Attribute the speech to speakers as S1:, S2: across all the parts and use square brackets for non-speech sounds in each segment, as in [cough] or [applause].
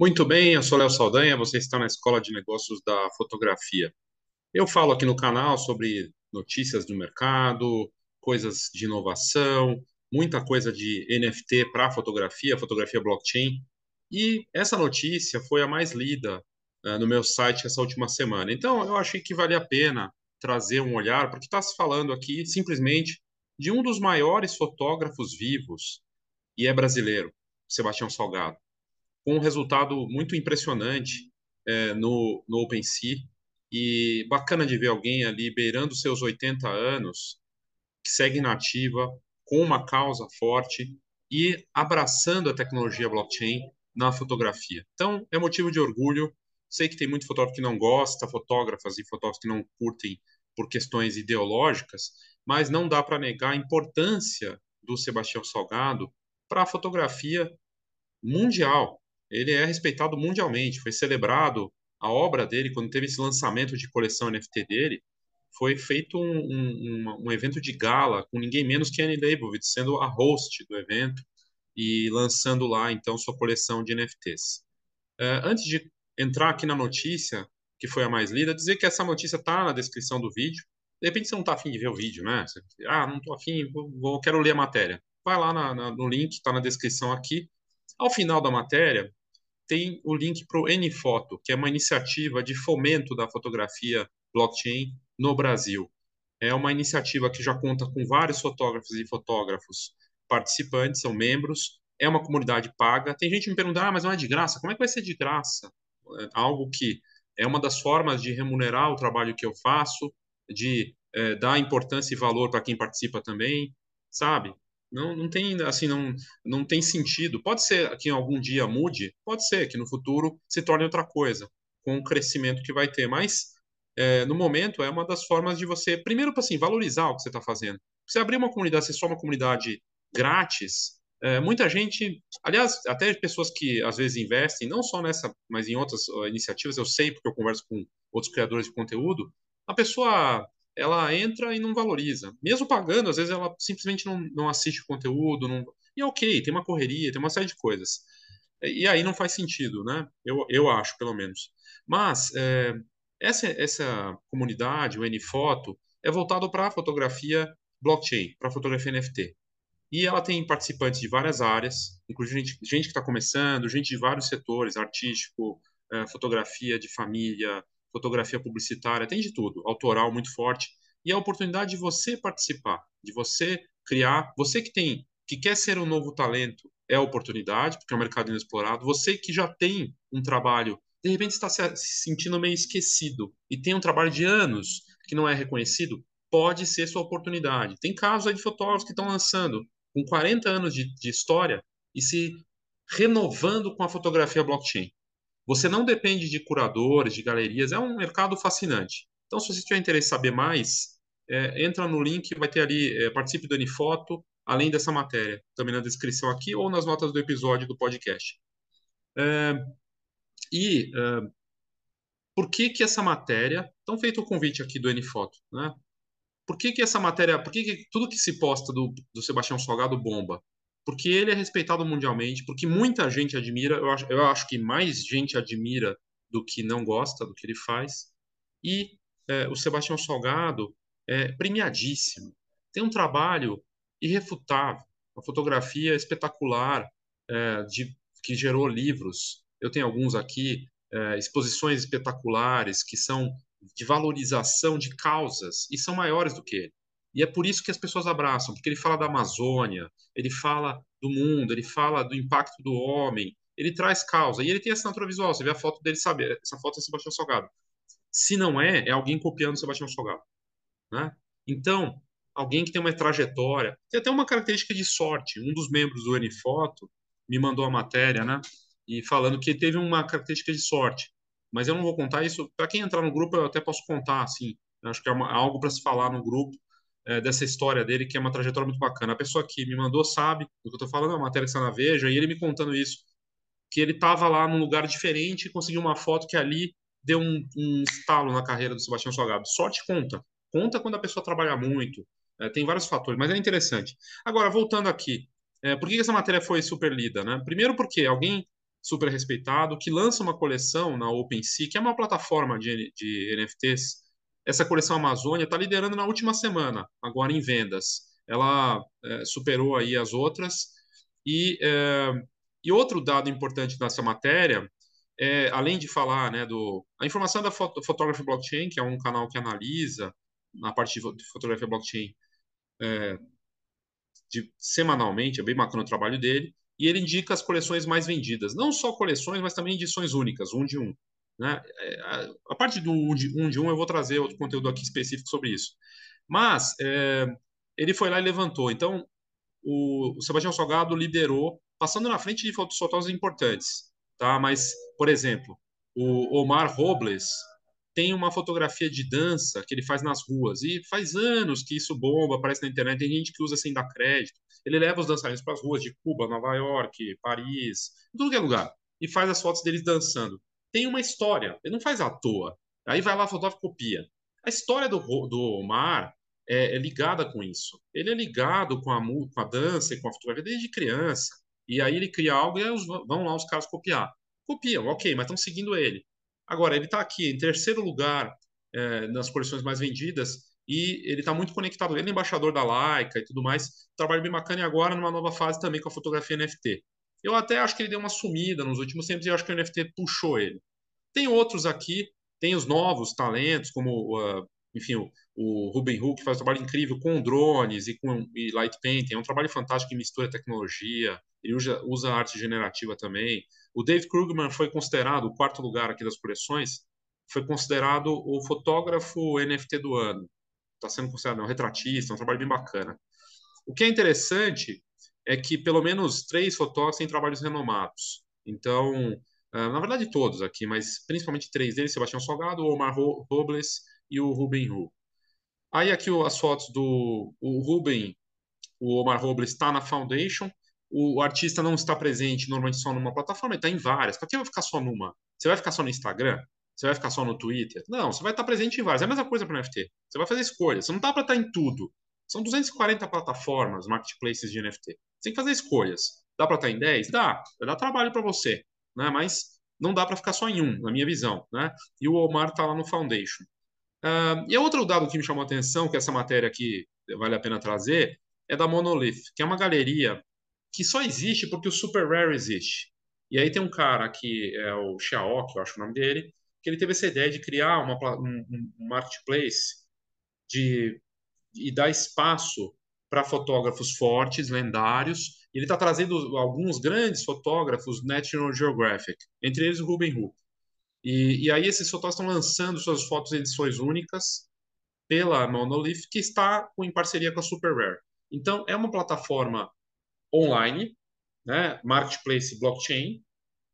S1: Muito bem, eu sou Léo Saldanha, você está na Escola de Negócios da Fotografia. Eu falo aqui no canal sobre notícias do mercado, coisas de inovação, muita coisa de NFT para fotografia, fotografia blockchain. E essa notícia foi a mais lida uh, no meu site essa última semana. Então, eu achei que valia a pena trazer um olhar, porque está se falando aqui simplesmente de um dos maiores fotógrafos vivos, e é brasileiro, Sebastião Salgado com um resultado muito impressionante é, no, no OpenSea. E bacana de ver alguém ali beirando seus 80 anos, que segue nativa, com uma causa forte e abraçando a tecnologia blockchain na fotografia. Então, é motivo de orgulho. Sei que tem muito fotógrafo que não gosta, fotógrafas e fotógrafos que não curtem por questões ideológicas, mas não dá para negar a importância do Sebastião Salgado para a fotografia mundial ele é respeitado mundialmente. Foi celebrado a obra dele quando teve esse lançamento de coleção NFT dele. Foi feito um, um, um evento de gala com ninguém menos que Annie Leibovitz sendo a host do evento e lançando lá então sua coleção de NFTs. Uh, é, antes de entrar aqui na notícia que foi a mais lida, dizer que essa notícia está na descrição do vídeo. De repente você não está afim de ver o vídeo, né? Você, ah, não estou afim, vou, vou, quero ler a matéria. Vai lá na, na, no link, está na descrição aqui. Ao final da matéria, tem o link para o NFoto, que é uma iniciativa de fomento da fotografia blockchain no Brasil. É uma iniciativa que já conta com vários fotógrafos e fotógrafos participantes, são membros, é uma comunidade paga. Tem gente me perguntando, ah, mas não é de graça? Como é que vai ser de graça? É algo que é uma das formas de remunerar o trabalho que eu faço, de é, dar importância e valor para quem participa também, sabe? Não, não tem assim não, não tem sentido. Pode ser que em algum dia mude, pode ser que no futuro se torne outra coisa, com o crescimento que vai ter. Mas é, no momento é uma das formas de você, primeiro, assim, valorizar o que você está fazendo. Você abrir uma comunidade, se só uma comunidade grátis, é, muita gente, aliás, até pessoas que às vezes investem, não só nessa, mas em outras iniciativas, eu sei porque eu converso com outros criadores de conteúdo, a pessoa ela entra e não valoriza. Mesmo pagando, às vezes ela simplesmente não, não assiste o conteúdo. Não... E é ok, tem uma correria, tem uma série de coisas. E aí não faz sentido, né? Eu, eu acho, pelo menos. Mas é, essa, essa comunidade, o NFoto, é voltado para a fotografia blockchain, para a fotografia NFT. E ela tem participantes de várias áreas, inclusive gente, gente que está começando, gente de vários setores, artístico, é, fotografia de família, fotografia publicitária, tem de tudo, autoral muito forte. E a oportunidade de você participar, de você criar, você que tem, que quer ser um novo talento, é a oportunidade, porque é um mercado inexplorado. Você que já tem um trabalho, de repente está se sentindo meio esquecido e tem um trabalho de anos que não é reconhecido, pode ser sua oportunidade. Tem casos aí de fotógrafos que estão lançando com 40 anos de, de história e se renovando com a fotografia blockchain. Você não depende de curadores, de galerias, é um mercado fascinante. Então, se você tiver interesse em saber mais, é, entra no link, vai ter ali, é, participe do Anifoto, além dessa matéria, também na descrição aqui ou nas notas do episódio do podcast. É, e é, por que que essa matéria, então feito o convite aqui do Anifoto, né? Por que que essa matéria, por que, que tudo que se posta do, do Sebastião Salgado bomba? Porque ele é respeitado mundialmente, porque muita gente admira, eu acho, eu acho que mais gente admira do que não gosta do que ele faz, e é, o Sebastião Salgado é premiadíssimo, tem um trabalho irrefutável, uma fotografia espetacular, é, de, que gerou livros, eu tenho alguns aqui, é, exposições espetaculares que são de valorização de causas e são maiores do que ele. E é por isso que as pessoas abraçam, porque ele fala da Amazônia, ele fala do mundo, ele fala do impacto do homem, ele traz causa. E ele tem assinatura visual, você vê a foto dele, sabe? Essa foto é Sebastião Salgado. Se não é, é alguém copiando Sebastião Salgado. Né? Então, alguém que tem uma trajetória, tem até uma característica de sorte. Um dos membros do Anifoto me mandou a matéria, né? E falando que teve uma característica de sorte. Mas eu não vou contar isso. Para quem entrar no grupo, eu até posso contar, assim. Acho que é uma, algo para se falar no grupo é, dessa história dele, que é uma trajetória muito bacana. A pessoa que me mandou sabe do que eu estou falando, é uma matéria que está na Veja, e ele me contando isso, que ele estava lá num lugar diferente e conseguiu uma foto que ali deu um, um estalo na carreira do Sebastião Salgado. Sorte conta. Conta quando a pessoa trabalha muito. É, tem vários fatores, mas é interessante. Agora, voltando aqui, é, por que essa matéria foi super lida? Né? Primeiro porque alguém super respeitado, que lança uma coleção na OpenSea, que é uma plataforma de, de NFTs. Essa coleção Amazônia está liderando na última semana, agora em vendas. Ela é, superou aí as outras. E, é, e outro dado importante dessa matéria é, além de falar né, do. A informação da Photography Blockchain, que é um canal que analisa na parte de fotografia blockchain é, de, semanalmente, é bem bacana o trabalho dele, e ele indica as coleções mais vendidas. Não só coleções, mas também edições únicas, um de um. Né? É, a, parte do um de, um um eu vou trazer outro conteúdo aqui específico sobre isso. Mas é, ele foi lá e levantou. Então, o, o Sebastião Salgado liderou, passando na frente de fotógrafos importantes tá? Mas, por exemplo, o Omar Robles tem uma fotografia de dança que ele faz nas ruas e faz anos que isso bomba, aparece na internet, tem gente que usa sem dar crédito. Ele leva os dançarinos para as ruas de Cuba, Nova York, Paris, tudo que é lugar e faz as fotos deles dançando. Tem uma história, ele não faz à toa. Aí vai lá, fotógrafo copia. A história do, do Omar é, é, ligada com isso. Ele é ligado com a, com a dança e com a fotografia desde criança. E aí ele cria algo e os, vão lá os caras copiar. Copiam, ok, mas estão seguindo ele. Agora, ele está aqui em terceiro lugar é, nas coleções mais vendidas e ele está muito conectado. Ele é embaixador da Leica e tudo mais. Trabalho bem bacana e agora numa nova fase também com a fotografia NFT. Eu até acho que ele deu uma sumida nos últimos tempos e acho que o NFT puxou ele. Tem outros aqui, tem os novos talentos, como uh, enfim, o, o Ruben Huck faz um trabalho incrível com drones e com e light painting, é um trabalho fantástico que mistura tecnologia, ele usa, usa arte generativa também. O Dave Krugman foi considerado, o quarto lugar aqui das coleções, foi considerado o fotógrafo NFT do ano. Está sendo considerado um retratista, um trabalho bem bacana. O que é interessante é que pelo menos três fotógrafos têm trabalhos renomados. Então, ah, na verdade todos aqui, mas principalmente três deles, Sebastião Salgado, Omar Robles e o Ruben Hu. Aí aqui as fotos do o Ruben, o Omar Robles está na Foundation, o artista não está presente normalmente só numa plataforma, ele está em várias. Para que vai ficar só numa? Você vai ficar só no Instagram? Você vai ficar só no Twitter? Não, você vai estar presente em várias. É a mesma coisa para o NFT. Você vai fazer escolhas. Você não dá para estar em tudo. São 240 plataformas, marketplaces de NFT. Você tem que fazer escolhas. Dá para estar em 10? Dá. Vai dar trabalho para você. Né? Mas não dá para ficar só em um, na minha visão. Né? E o Omar está lá no Foundation. Uh, e outro dado que me chamou a atenção, que essa matéria aqui vale a pena trazer, é da Monolith, que é uma galeria que só existe porque o Super Rare existe. E aí tem um cara que é o Xiaoki, eu acho o nome dele, que ele teve essa ideia de criar uma, um, um marketplace de, e dar espaço para fotógrafos fortes, lendários. Ele está trazendo alguns grandes fotógrafos National Geographic, entre eles o Ruben Hook. E, e aí esses fotógrafos estão lançando suas fotos em edições únicas pela Monolith, que está em parceria com a Super Rare. Então, é uma plataforma online, né, marketplace blockchain,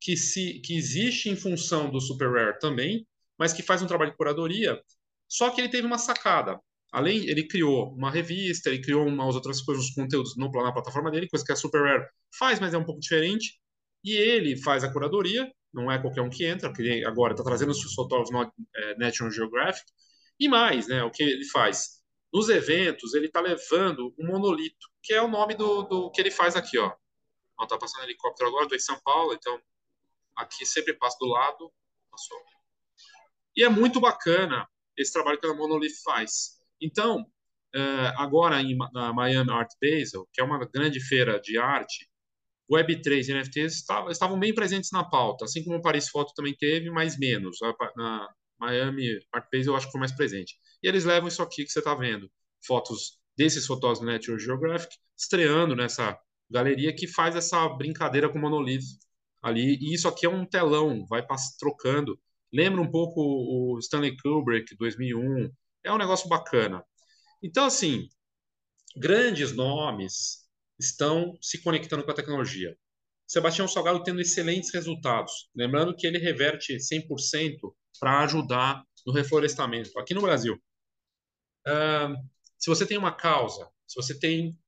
S1: que, se, que existe em função do Super Rare também, mas que faz um trabalho de curadoria. Só que ele teve uma sacada. Além, ele criou uma revista, ele criou umas outras coisas, os conteúdos no, na plataforma dele, coisa que a Super Rare faz, mas é um pouco diferente. E ele faz a curadoria, não é qualquer um que entra, porque agora está trazendo os fotógrafos no é, National Geographic. E mais, né, o que ele faz? Nos eventos, ele está levando um monolito, que é o nome do, do que ele faz aqui, ó. Está passando helicóptero agora, do em São Paulo, então aqui sempre passa do lado. Passou. E é muito bacana esse trabalho que a Monolith faz. Então, é, agora em, na Miami Art Basel, que é uma grande feira de arte, Web3 e NFTs estavam, estavam bem presentes na pauta, assim como Paris Foto também teve, mas menos. Na Miami Art Basel eu acho que foi mais presente. E eles levam isso aqui que você está vendo, fotos desses fotógrafos do National Geographic, estreando nessa galeria que faz essa brincadeira com o monolith ali. E isso aqui é um telão, vai trocando. Lembra um pouco o Stanley Kubrick, 2001. É um negócio bacana. Então, assim, grandes nomes estão se conectando com a tecnologia. Sebastião Salgado tendo excelentes resultados. Lembrando que ele reverte 100% para ajudar no reflorestamento aqui no Brasil. Uh, se você tem uma causa, se você tem.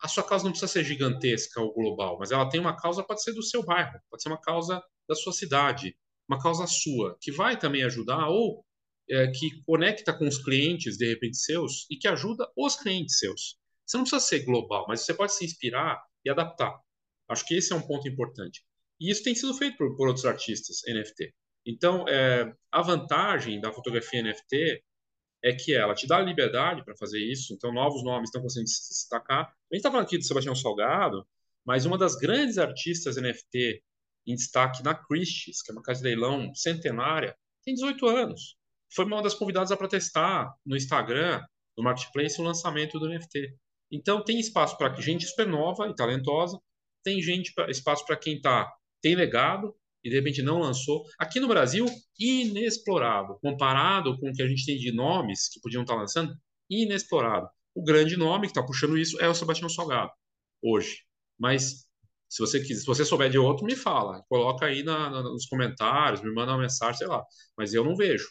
S1: A sua causa não precisa ser gigantesca ou global, mas ela tem uma causa, pode ser do seu bairro, pode ser uma causa da sua cidade, uma causa sua, que vai também ajudar ou é, que conecta com os clientes, de repente, seus e que ajuda os clientes seus. Você não precisa ser global, mas você pode se inspirar e adaptar. Acho que esse é um ponto importante. E isso tem sido feito por, por outros artistas NFT. Então, é, a vantagem da fotografia NFT é que ela te dá liberdade para fazer isso. Então, novos nomes estão conseguindo se destacar. A gente está falando aqui do Sebastião Salgado, mas uma das grandes artistas NFT em destaque na Christie's, que é uma casa de leilão centenária, tem 18 anos. Foi uma das convidadas a protestar no Instagram, no Marketplace, o lançamento do NFT. Então, tem espaço para gente super nova e talentosa, tem gente espaço para quem tá, tem legado e de repente não lançou. Aqui no Brasil, inexplorado, comparado com o que a gente tem de nomes que podiam estar tá lançando, inexplorado. O grande nome que está puxando isso é o Sebastião Salgado, hoje. Mas se você quiser, se você souber de outro, me fala. Coloca aí na, na, nos comentários, me manda uma mensagem, sei lá. Mas eu não vejo.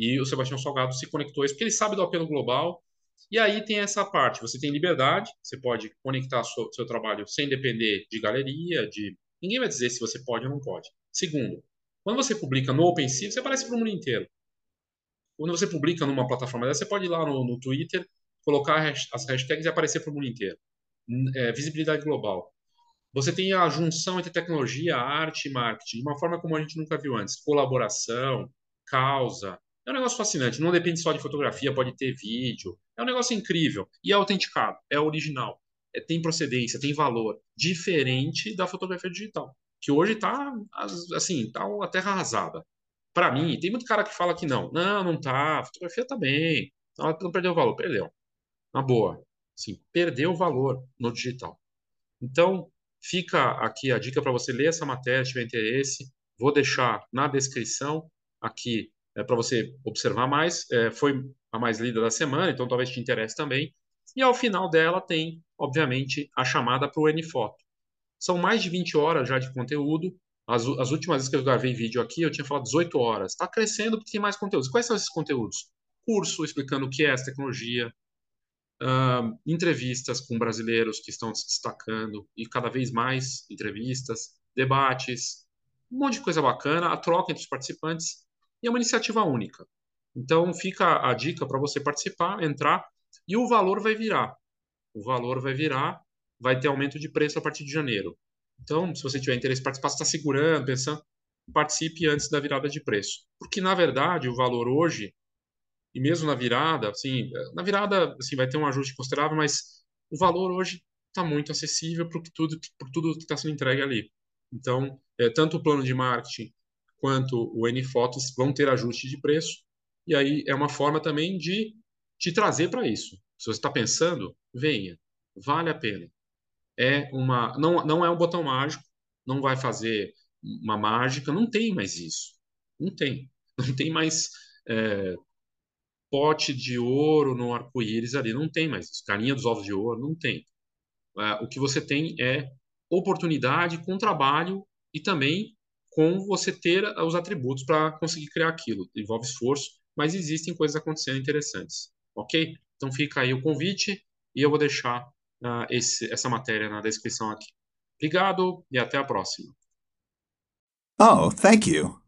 S1: E o Sebastião Salgado se conectou a isso porque ele sabe do apelo global. E aí tem essa parte. Você tem liberdade, você pode conectar seu, seu trabalho sem depender de galeria, de. Ninguém vai dizer se você pode ou não pode. Segundo, quando você publica no OpenSea, você aparece para o mundo inteiro. Quando você publica numa plataforma dessa, você pode ir lá no, no Twitter, colocar as hashtags e aparecer para o mundo inteiro. É, visibilidade global. Você tem a junção entre tecnologia, arte e marketing, de uma forma como a gente nunca viu antes. Colaboração, causa. É um negócio fascinante. Não depende só de fotografia, pode ter vídeo. É um negócio incrível. E é autenticado, é original. É, tem procedência, tem valor. Diferente da fotografia digital. Que hoje está, assim, tá a terra arrasada. Para mim, tem muito cara que fala que não. Não, não tá. A fotografia tá bem. Não, não perdeu o valor. Perdeu. Na boa. Sim, perdeu o valor no digital. Então, Fica aqui a dica para você ler essa matéria, se tiver interesse. Vou deixar na descrição aqui é, para você observar mais. É, foi a mais lida da semana, então talvez te interesse também. E ao final dela tem, obviamente, a chamada para o NFoto. São mais de 20 horas já de conteúdo. As, as últimas vezes que eu gravei vídeo aqui, eu tinha falado 18 horas. Está crescendo porque tem mais conteúdos. Quais são esses conteúdos? Curso explicando o que é essa tecnologia, uh, entrevistas com brasileiros que estão se destacando e cada vez mais entrevistas, debates, um monte de coisa bacana, a troca entre os participantes e é uma iniciativa única. Então fica a dica para você participar, entrar e o valor vai virar. O valor vai virar, vai ter aumento de preço a partir de janeiro. Então, se você tiver interesse em participar, está segurando, pensando, participe antes da virada de preço. Porque, na verdade, o valor hoje e mesmo na virada, assim, na virada assim, vai ter um ajuste considerável, mas o valor hoje está muito acessível por tudo, por tudo que está sendo entregue ali. Então, é, tanto o plano de marketing quanto o N-Fotos vão ter ajuste de preço, e aí é uma forma também de te trazer para isso. Se você está pensando, venha, vale a pena. É uma, não, não é um botão mágico, não vai fazer uma mágica, não tem mais isso. Não tem. [laughs] Não tem mais é, pote de ouro no arco-íris ali. Não tem mais isso. Carinha dos ovos de ouro, não tem. É, o que você tem é oportunidade com trabalho e também com você ter os atributos para conseguir criar aquilo. Envolve esforço, mas existem coisas acontecendo interessantes. Ok? Então fica aí o convite e eu vou deixar uh, esse, essa matéria na descrição aqui. Obrigado e até a próxima.
S2: Oh, thank you.